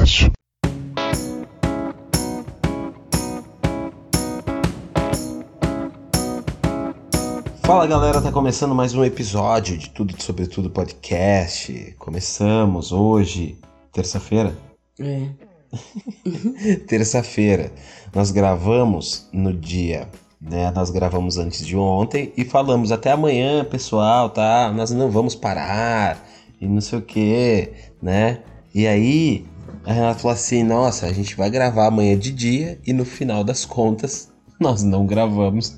Podcast. Fala galera, tá começando mais um episódio de Tudo Sobre Tudo Podcast. Começamos hoje, terça-feira. É. terça-feira. Nós gravamos no dia, né? Nós gravamos antes de ontem e falamos até amanhã, pessoal, tá? Nós não vamos parar e não sei o que, né? E aí a Renata falou assim: nossa, a gente vai gravar amanhã de dia e no final das contas nós não gravamos.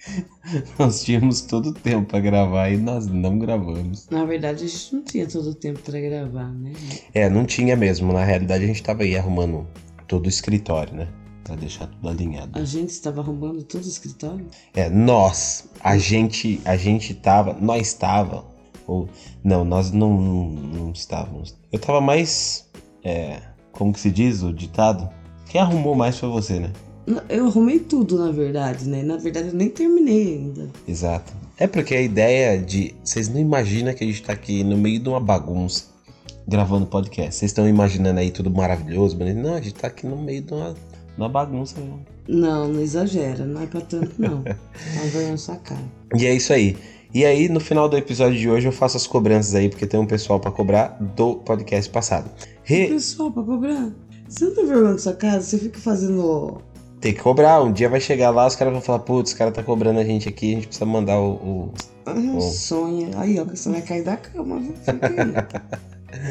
nós tínhamos todo o tempo para gravar e nós não gravamos. Na verdade, a gente não tinha todo o tempo pra gravar, né? É, não tinha mesmo. Na realidade, a gente tava aí arrumando todo o escritório, né? Pra deixar tudo alinhado. A gente estava arrumando todo o escritório? É, nós, a gente, a gente tava, nós estava, ou não, nós não, não estávamos. Eu tava mais, é, como que se diz o ditado? Quem arrumou mais foi você, né? Eu arrumei tudo, na verdade, né? Na verdade, eu nem terminei ainda. Exato. É porque a ideia de. Vocês não imaginam que a gente tá aqui no meio de uma bagunça gravando podcast. Vocês estão imaginando aí tudo maravilhoso, bonito. Não, a gente tá aqui no meio de uma, uma bagunça mesmo. Não, não exagera, não é pra tanto, não. Tá vergonha na sua cara. E é isso aí. E aí, no final do episódio de hoje, eu faço as cobranças aí, porque tem um pessoal pra cobrar do podcast passado. Re- Pessoal, pra cobrar. Você não tem vergonha na sua casa? Você fica fazendo. Tem que cobrar. Um dia vai chegar lá, os caras vão falar, putz, os caras tá cobrando a gente aqui, a gente precisa mandar o. o- Ah, Bom. sonha. Aí, ó, que você vai cair da cama, viu? Fica aí.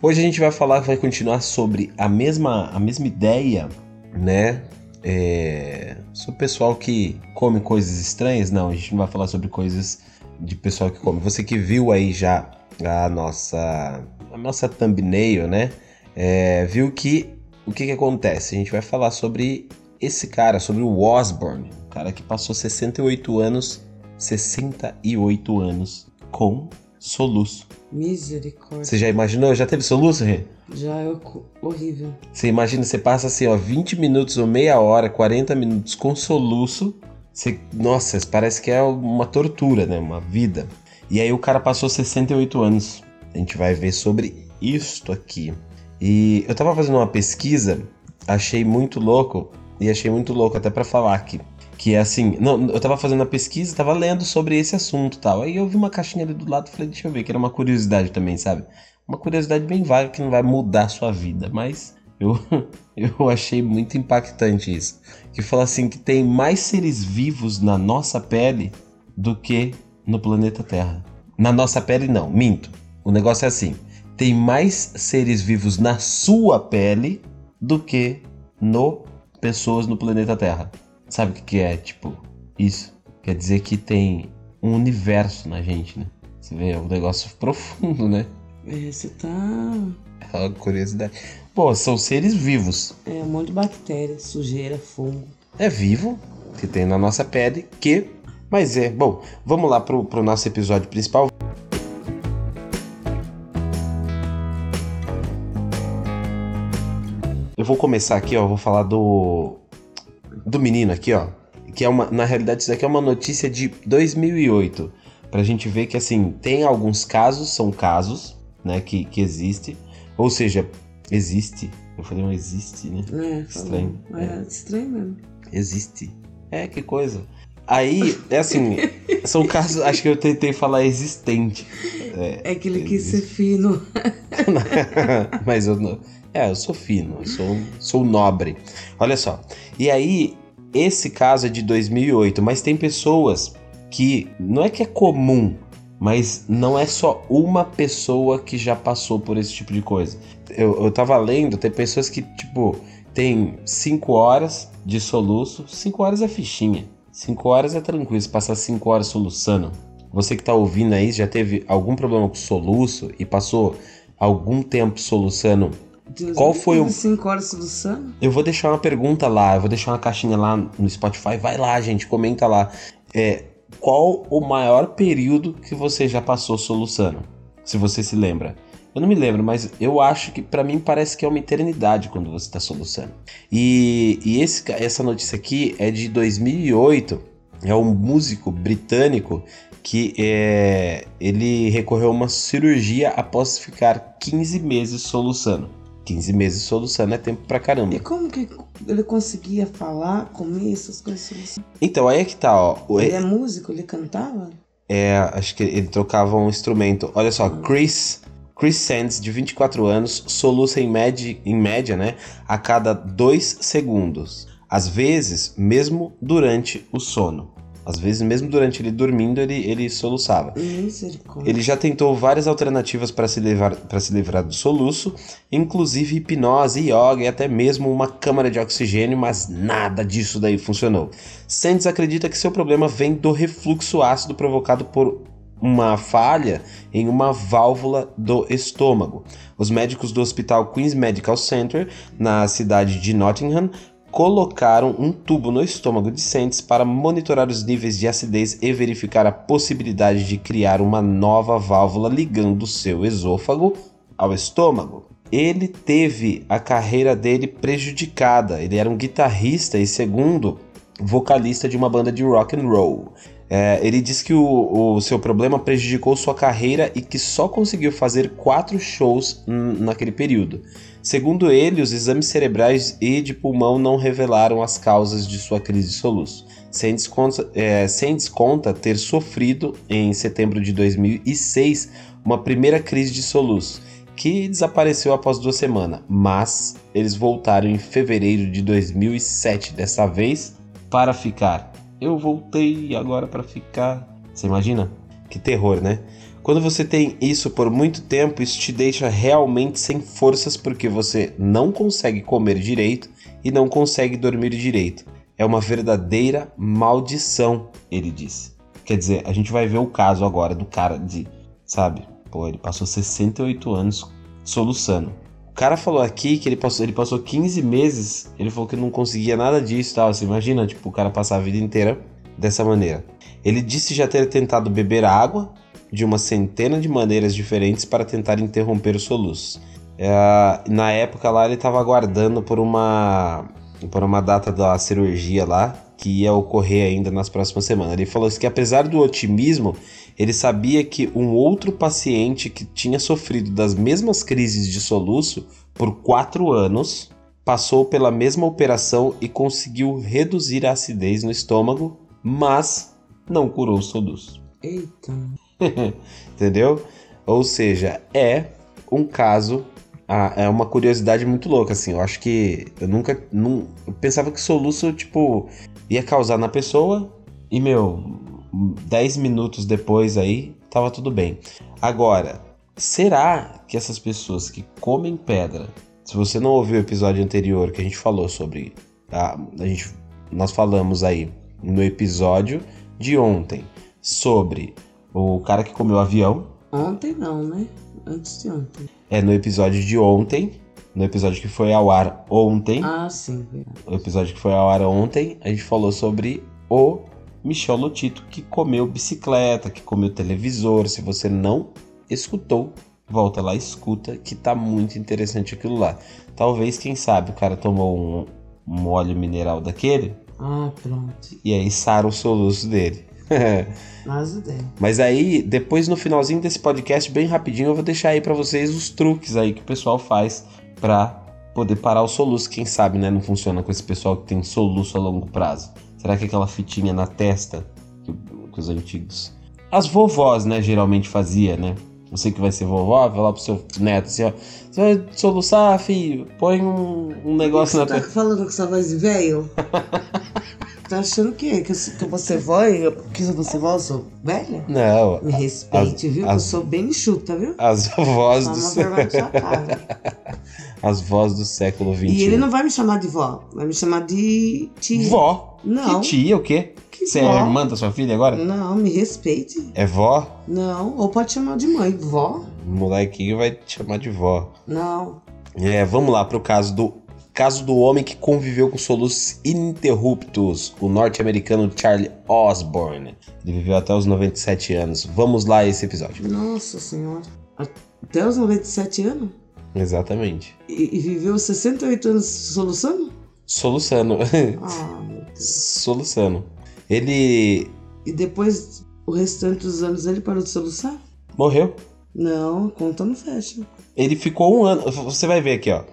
Hoje a gente vai falar, vai continuar sobre a mesma, a mesma ideia, né? É, sobre o pessoal que come coisas estranhas. Não, a gente não vai falar sobre coisas de pessoal que come. Você que viu aí já a nossa, a nossa thumbnail, né? É, viu que o que, que acontece? A gente vai falar sobre esse cara, sobre o Osborne, cara que passou 68 anos, 68 anos com soluço. Misericórdia. Você já imaginou? Já teve soluço, Rê? Já é horrível. Você imagina, você passa assim, ó, 20 minutos ou meia hora, 40 minutos com soluço. Você, nossa, parece que é uma tortura, né? Uma vida. E aí o cara passou 68 anos. A gente vai ver sobre isto aqui. E eu tava fazendo uma pesquisa, achei muito louco, e achei muito louco até pra falar aqui. Que é assim, não, eu tava fazendo a pesquisa, tava lendo sobre esse assunto e tal. Aí eu vi uma caixinha ali do lado falei, deixa eu ver, que era uma curiosidade também, sabe? Uma curiosidade bem vaga que não vai mudar a sua vida, mas eu, eu achei muito impactante isso. Que fala assim que tem mais seres vivos na nossa pele do que no planeta Terra. Na nossa pele não, minto. O negócio é assim, tem mais seres vivos na sua pele do que no pessoas no planeta Terra. Sabe o que, que é, tipo, isso? Quer dizer que tem um universo na gente, né? Você vê, é um negócio profundo, né? É, você tá. É uma curiosidade. Pô, são seres vivos. É um monte de bactéria, sujeira, fungo. É vivo, que tem na nossa pele, que. Mas é. Bom, vamos lá pro, pro nosso episódio principal. Eu vou começar aqui, ó. Vou falar do. Do menino aqui, ó. Que é uma. Na realidade, isso aqui é uma notícia de 2008. Pra gente ver que, assim, tem alguns casos, são casos, né, que, que existe. Ou seja, existe. Eu falei, não existe, né? É, Estranho, falou. É, estranho mesmo. Existe. É, que coisa. Aí, é assim, são casos, acho que eu tentei falar existente. É que ele quis ser fino. Mas eu não. É, eu sou fino, eu sou, sou nobre. Olha só. E aí, esse caso é de 2008, mas tem pessoas que não é que é comum, mas não é só uma pessoa que já passou por esse tipo de coisa. Eu, eu tava lendo, tem pessoas que, tipo, tem 5 horas de soluço, 5 horas é fichinha. 5 horas é tranquilo, se passar 5 horas soluçando. Você que tá ouvindo aí, já teve algum problema com soluço e passou algum tempo soluçando Qual foi o- Cinco horas soluçando? Eu vou deixar uma pergunta lá, eu vou deixar uma caixinha lá no Spotify. Vai lá, gente, comenta lá. É, qual o maior período que você já passou soluçando? Se você se lembra. Eu não me lembro, mas eu acho que pra mim parece que é uma eternidade quando você tá soluçando. E, e esse, essa notícia aqui é de 2008. É um músico britânico que é, ele recorreu a uma cirurgia após ficar 15 meses soluçando. 15 meses soluçando é tempo pra caramba. E como que ele conseguia falar, comer essas coisas? assim? Então, aí é que tá, ó. Ele é músico, ele cantava? É, acho que ele trocava um instrumento. Olha só, Chris, Chris Sands, de 24 anos, soluça em média, em média, né, a cada 2 segundos. Às vezes, mesmo durante o sono. Às vezes, mesmo durante ele dormindo, ele, ele soluçava. Ele já tentou várias alternativas para se, livrar- pra se livrar do soluço, inclusive hipnose, yoga e até mesmo uma câmara de oxigênio, mas nada disso daí funcionou. Sands acredita que seu problema vem do refluxo ácido provocado por uma falha em uma válvula do estômago. Os médicos do hospital Queen's Medical Center, na cidade de Nottingham, colocaram um tubo no estômago de Sands para monitorar os níveis de acidez e verificar a possibilidade de criar uma nova válvula ligando seu esôfago ao estômago. Ele teve a carreira dele prejudicada. Ele era um guitarrista e segundo vocalista de uma banda de rock and roll. É, ele diz que o, o seu problema prejudicou sua carreira e que só conseguiu fazer quatro shows naquele período. Segundo ele, os exames cerebrais e de pulmão não revelaram as causas de sua crise de soluço. Sands conta, é, Sands conta ter sofrido, em setembro de 2006, uma primeira crise de soluço, que desapareceu após duas semanas, mas eles voltaram em fevereiro de 2007, dessa vez para ficar. Eu voltei agora para ficar. Você imagina? Que terror, né? Quando você tem isso por muito tempo, isso te deixa realmente sem forças porque você não consegue comer direito e não consegue dormir direito. É uma verdadeira maldição, ele disse. Quer dizer, a gente vai ver o caso agora do cara de, sabe? Pô, ele passou 68 anos soluçando. Cara falou aqui que ele passou, ele passou 15 meses, ele falou que não conseguia nada disso e tal. Você imagina, tipo, o cara passar a vida inteira dessa maneira. Ele disse já ter tentado beber água de uma centena de maneiras diferentes para tentar interromper o soluço. É, na época lá ele estava aguardando por uma por uma data da cirurgia lá que ia ocorrer ainda nas próximas semanas. Ele falou que apesar do otimismo, ele sabia que um outro paciente que tinha sofrido das mesmas crises de soluço por quatro anos passou pela mesma operação e conseguiu reduzir a acidez no estômago, mas não curou o soluço. Eita. Entendeu? Ou seja, é um caso, ah, é uma curiosidade muito louca, assim. Eu acho que eu nunca. Não, eu pensava que soluço, tipo, ia causar na pessoa e, meu, 10 minutos depois aí, tava tudo bem. Agora, será que essas pessoas que comem pedra, se você não ouviu o episódio anterior que a gente falou sobre. A, a gente, nós falamos aí no episódio de ontem sobre o cara que comeu avião. Ontem não, né? Antes de ontem. É no episódio de ontem, no episódio que foi ao ar ontem, Ah, sim, verdade. o episódio que foi ao ar ontem, a gente falou sobre o Michel Lotito que comeu bicicleta, que comeu televisor. Se você não escutou, volta lá e escuta, que tá muito interessante aquilo lá. Talvez, quem sabe, o cara tomou um, um óleo mineral daquele Ah, pronto. e aí sara o soluço dele. Mas. Mas aí, depois no finalzinho desse podcast, bem rapidinho, eu vou deixar aí pra vocês os truques aí que o pessoal faz pra poder parar o soluço. Quem sabe, né? Não funciona com esse pessoal que tem soluço a longo prazo. Será que aquela fitinha na testa que, que os antigos. As vovós, né, geralmente fazia, né? Você que vai ser vovó, vai lá pro seu neto assim, ó. Você vai soluçar, filho? Põe um, um negócio Você na tá tua. falando com essa voz de velho? tá achando que, que, eu, que eu vou ser vó e eu, que eu vou ser vó, eu sou velha? Não, Me respeite, As- viu? Que as- eu sou bem enxuta, viu? as vovós do, uma sé- vergonha na sua cara. as vós do século XXI. E ele não vai me chamar de vó, vai me chamar de tia. Vó? Não. Que tia, o quê? Que Você vó? é irmã da sua filha agora? Não, me respeite. É vó? Não, ou pode chamar de mãe. Vó? O molequinho vai te chamar de vó. Não. É, vamos lá pro caso do caso do homem que conviveu com soluços ininterruptos, o norte-americano Charlie Osborne. Ele viveu até os 97 anos. Vamos lá esse episódio. Nossa senhora. Até os 97 anos? Exatamente. E, e viveu 68 anos soluçando? Soluçando. Ah. Soluçando. Ele E depois, o restante dos anos ele parou de soluçar? morreu. Não, conta não fecha. Ele ficou um ano. Você vai ver aqui, ó.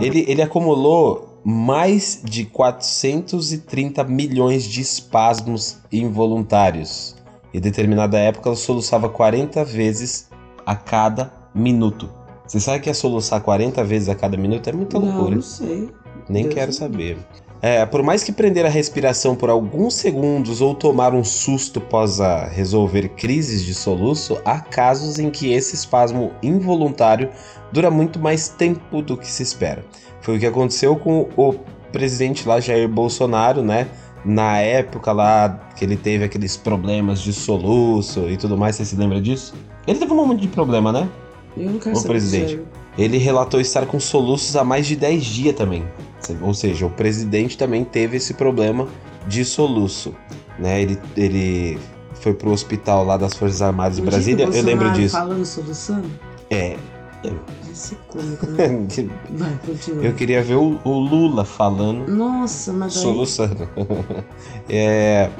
Ele, ele acumulou mais de 430 milhões de espasmos involuntários. Em determinada época, ela soluçava 40 vezes a cada minuto. Você sabe que é soluçar 40 vezes a cada minuto é muita Não, loucura. não sei. Nem Deus quero me saber. É, por mais que prender a respiração por alguns segundos ou tomar um susto após resolver crises de soluço, há casos em que esse espasmo involuntário dura muito mais tempo do que se espera. Foi o que aconteceu com o presidente lá, Jair Bolsonaro, né? Na época lá que ele teve aqueles problemas de soluço e tudo mais, você se lembra disso? Ele teve um monte de problema, né? Eu não quero saber presidente. Ele relatou estar com soluços há mais de 10 dias também. Ou seja, o presidente também teve esse problema de soluço. Né? Ele, ele foi pro hospital lá das Forças Armadas de Brasília, o eu lembro disso. Falando soluçando? É. É né? Vai, continua. eu queria ver o, o Lula falando, Nossa, mas soluçando. é,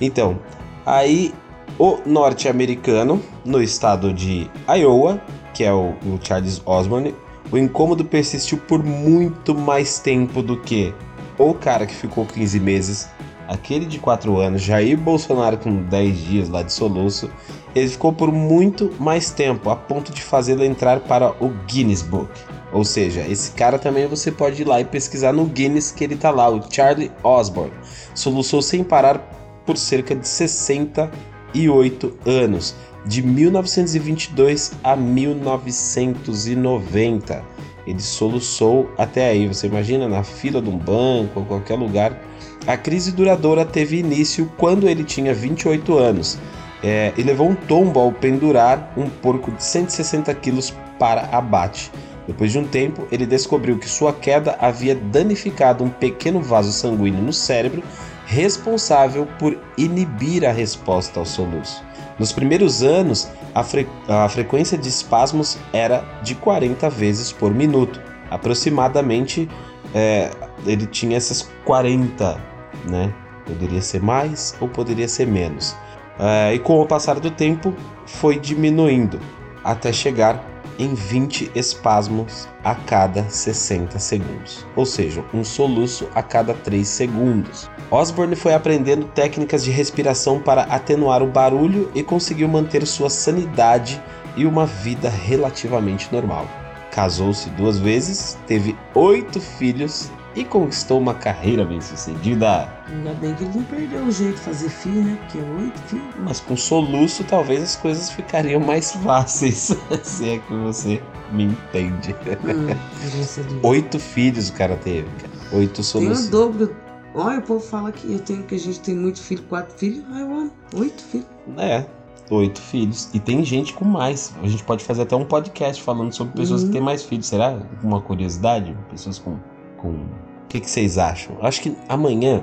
então, aí o norte-americano, no estado de Iowa, que é o, o Charles Osborne, o incômodo persistiu por muito mais tempo do que o cara que ficou 15 meses, aquele de 4 anos, Jair Bolsonaro com 10 dias lá de soluço, ele ficou por muito mais tempo, a ponto de fazê-lo entrar para o Guinness Book. Ou seja, esse cara também você pode ir lá e pesquisar no Guinness que ele tá lá, o Charlie Osborne. Soluçou sem parar por cerca de 68 anos, de 1922 a 1990. Ele soluçou até aí, você imagina, na fila de um banco ou qualquer lugar. A crise duradoura teve início quando ele tinha 28 anos é, e levou um tombo ao pendurar um porco de 160 quilos para abate. Depois de um tempo, ele descobriu que sua queda havia danificado um pequeno vaso sanguíneo no cérebro, responsável por inibir a resposta ao soluço. Nos primeiros anos, a, fre- a frequência de espasmos era de 40 vezes por minuto. Aproximadamente, é, ele tinha essas 40, né? Poderia ser mais ou poderia ser menos. É, e com o passar do tempo, foi diminuindo até chegar em 20 espasmos a cada 60 segundos, ou seja, um soluço a cada 3 segundos. Osborne foi aprendendo técnicas de respiração para atenuar o barulho e conseguiu manter sua sanidade e uma vida relativamente normal. Casou-se duas vezes, teve oito filhos e conquistou uma carreira bem-sucedida. Ainda bem que ele não perdeu o jeito de fazer filho, né? Porque é oito filhos. Mas com soluço talvez as coisas ficariam mais fáceis, se é que você me entende. Hum. Oito filhos o cara teve, cara. Oito Tem o soluços. dobro. Olha, o povo fala que eu tenho que a gente tem muito filho, quatro filhos. Ai, mano, oito filhos. É, oito filhos. E tem gente com mais. A gente pode fazer até um podcast falando sobre pessoas Uhum. que têm mais filhos. Será? Uma curiosidade? Pessoas com. Com... O que, que vocês acham? Acho que amanhã.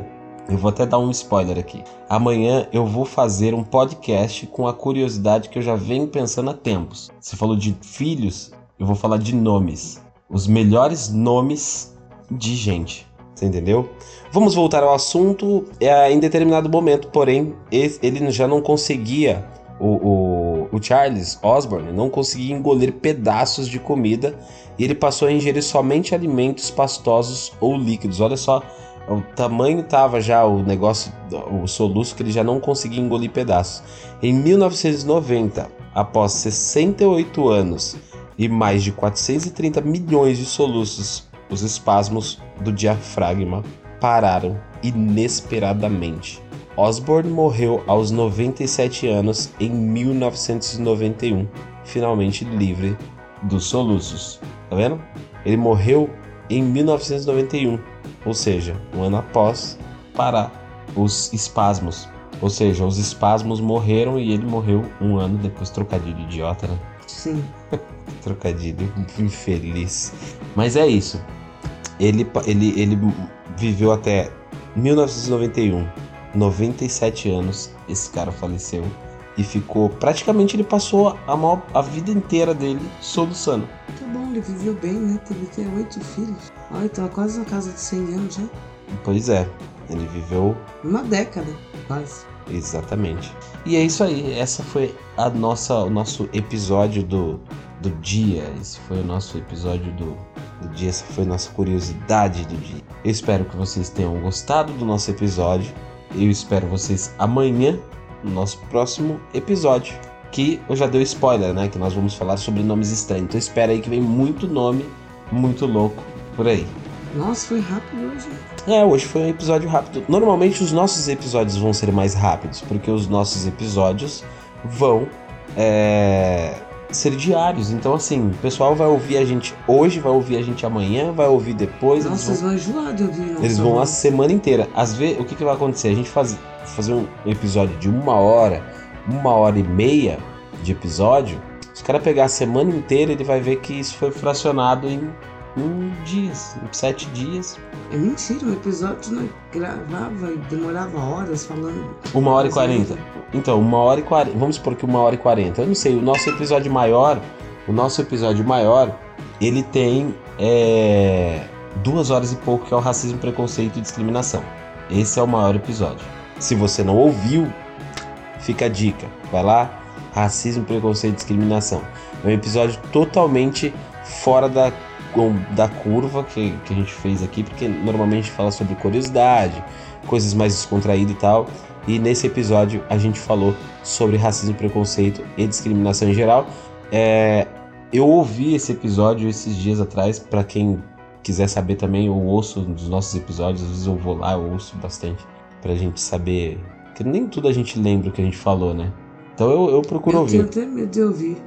Eu vou até dar um spoiler aqui. Amanhã eu vou fazer um podcast com a curiosidade que eu já venho pensando há tempos. Você falou de filhos, eu vou falar de nomes. Os melhores nomes de gente. Você entendeu? Vamos voltar ao assunto. É, em determinado momento, porém, ele já não conseguia. O, o, o Charles Osborne não conseguia engolir pedaços de comida e ele passou a ingerir somente alimentos pastosos ou líquidos. Olha só, o tamanho tava já o negócio, o soluço que ele já não conseguia engolir pedaços. Em 1990, após 68 anos e mais de 430 milhões de soluços, os espasmos do diafragma pararam inesperadamente. Osborne morreu aos 97 anos em 1991, finalmente livre dos soluços. Tá vendo? Ele morreu em 1991, ou seja, um ano após parar os espasmos. Ou seja, os espasmos morreram e ele morreu um ano depois. Trocadilho idiota, né? Sim. Trocadilho infeliz. Mas é isso. Ele, ele, ele viveu até 1991, 97 anos. Esse cara faleceu e ficou. Praticamente ele passou a, maior, a vida inteira dele soluçando. Tá bom, ele viveu bem, né? Teve até oito filhos. Olha, tava quase na casa de 100 anos já. Pois é, ele viveu Uma década, quase. exatamente. E é isso aí, essa foi a nossa, o nosso episódio do, do dia. Esse foi o nosso episódio do, do dia, essa foi a nossa curiosidade do dia. Eu espero que vocês tenham gostado do nosso episódio. Eu espero vocês amanhã no nosso próximo episódio. Que eu já dei spoiler, né? Que nós vamos falar sobre nomes estranhos. Então espera aí que vem muito nome, muito louco por aí. Nossa, foi rápido hoje. É, hoje foi um episódio rápido. Normalmente os nossos episódios vão ser mais rápidos, porque os nossos episódios vão é, ser diários. Então, assim, o pessoal vai ouvir a gente hoje, vai ouvir a gente amanhã, vai ouvir depois. eles Nossa, vão- vocês vão enjoar de ouvir. eles vão a semana inteira. Às vezes, o que, que vai acontecer? A gente faz, fazer um episódio de uma hora, uma hora e meia de episódio. Se o cara pegar a semana inteira, ele vai ver que isso foi fracionado em, em dias, em sete dias. É mentira, um episódio não gravava e demorava horas falando. Uma hora e quarenta. Então, uma hora e quarenta. Vamos supor que uma hora e quarenta. Eu não sei, o nosso episódio maior, o nosso episódio maior, ele tem é, duas horas e pouco, que é o racismo, preconceito e discriminação. Esse é o maior episódio. Se você não ouviu, fica a dica. Vai lá, racismo, preconceito e discriminação. É um episódio totalmente fora da, da curva que, que a gente fez aqui, porque normalmente fala sobre curiosidade, coisas mais descontraídas e tal. E nesse episódio a gente falou sobre racismo, preconceito e discriminação em geral. É, eu ouvi esse episódio esses dias atrás, para quem quiser saber também, eu ouço dos nossos episódios, às vezes eu vou lá, eu ouço bastante, pra gente saber. Que nem tudo a gente lembra o que a gente falou, né? Então eu, eu procuro Eu ouvir. tenho até medo de ouvir.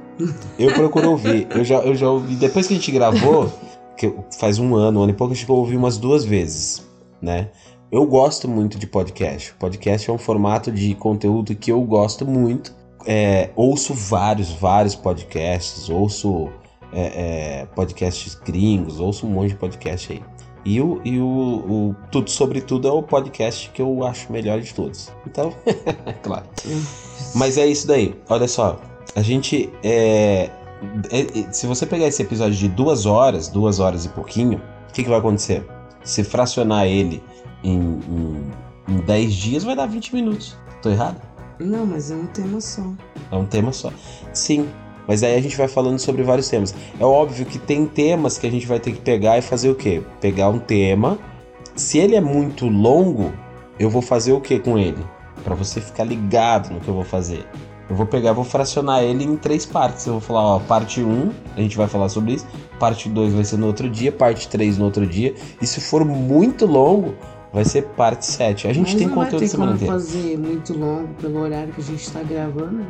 Eu procuro ouvir. Eu já, eu já ouvi. Depois que a gente gravou, que faz um ano, um ano e pouco, acho que eu ouvi umas duas vezes, né? Eu gosto muito de podcast. Podcast é um formato de conteúdo que eu gosto muito. É, ouço vários, vários podcasts, ouço é, é, podcasts gringos, ouço um monte de podcast aí. E, o, e o, o Tudo Sobre Tudo é o podcast que eu acho melhor de todos. Então, claro. Mas é isso daí. Olha só, a gente é, é- é- se você pegar esse episódio de duas horas, duas horas e pouquinho, o que, que vai acontecer? Se fracionar ele em, em, em 10 dias, vai dar 20 minutos. Tô errado? Não, mas é um tema só. É um tema só. Sim, mas aí a gente vai falando sobre vários temas. É óbvio que tem temas que a gente vai ter que pegar e fazer o quê? Pegar um tema. Se ele é muito longo, eu vou fazer o que com ele? Pra você ficar ligado no que eu vou fazer. Eu vou pegar, vou fracionar ele em três partes. Eu vou falar, ó, parte 1, a gente vai falar sobre isso. Parte 2 vai ser no outro dia, parte 3 no outro dia. E se for muito longo, vai ser parte 7. A gente Mas tem não vai conteúdo ter a semana como inteira. fazer muito longo pelo horário que a gente tá gravando. né?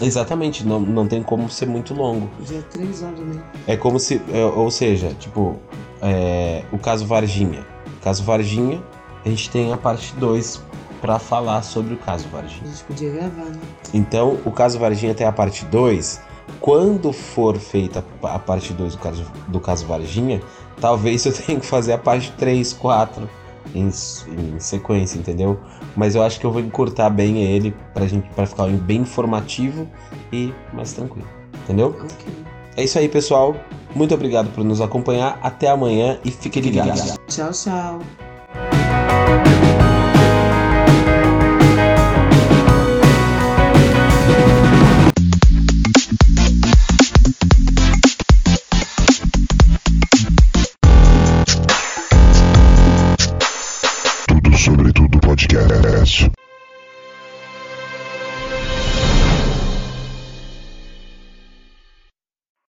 Exatamente, não, não tem como ser muito longo. Já é três horas, né? É como se, é, ou seja, tipo, é, o caso Varginha. O caso Varginha, a gente tem a parte 2 pra falar sobre o caso A Varginha. gente podia gravar, né? Então, o caso Varginha tem a parte 2. Quando for feita a parte 2 do caso, do caso Varginha, talvez eu tenha que fazer a parte 3, 4 em, em sequência, entendeu? Mas eu acho que eu vou encurtar bem ele pra gente para ficar bem informativo e mais tranquilo, entendeu? Ok. É isso aí, pessoal. Muito obrigado por nos acompanhar. Até amanhã e fique ligado. Tchau, tchau.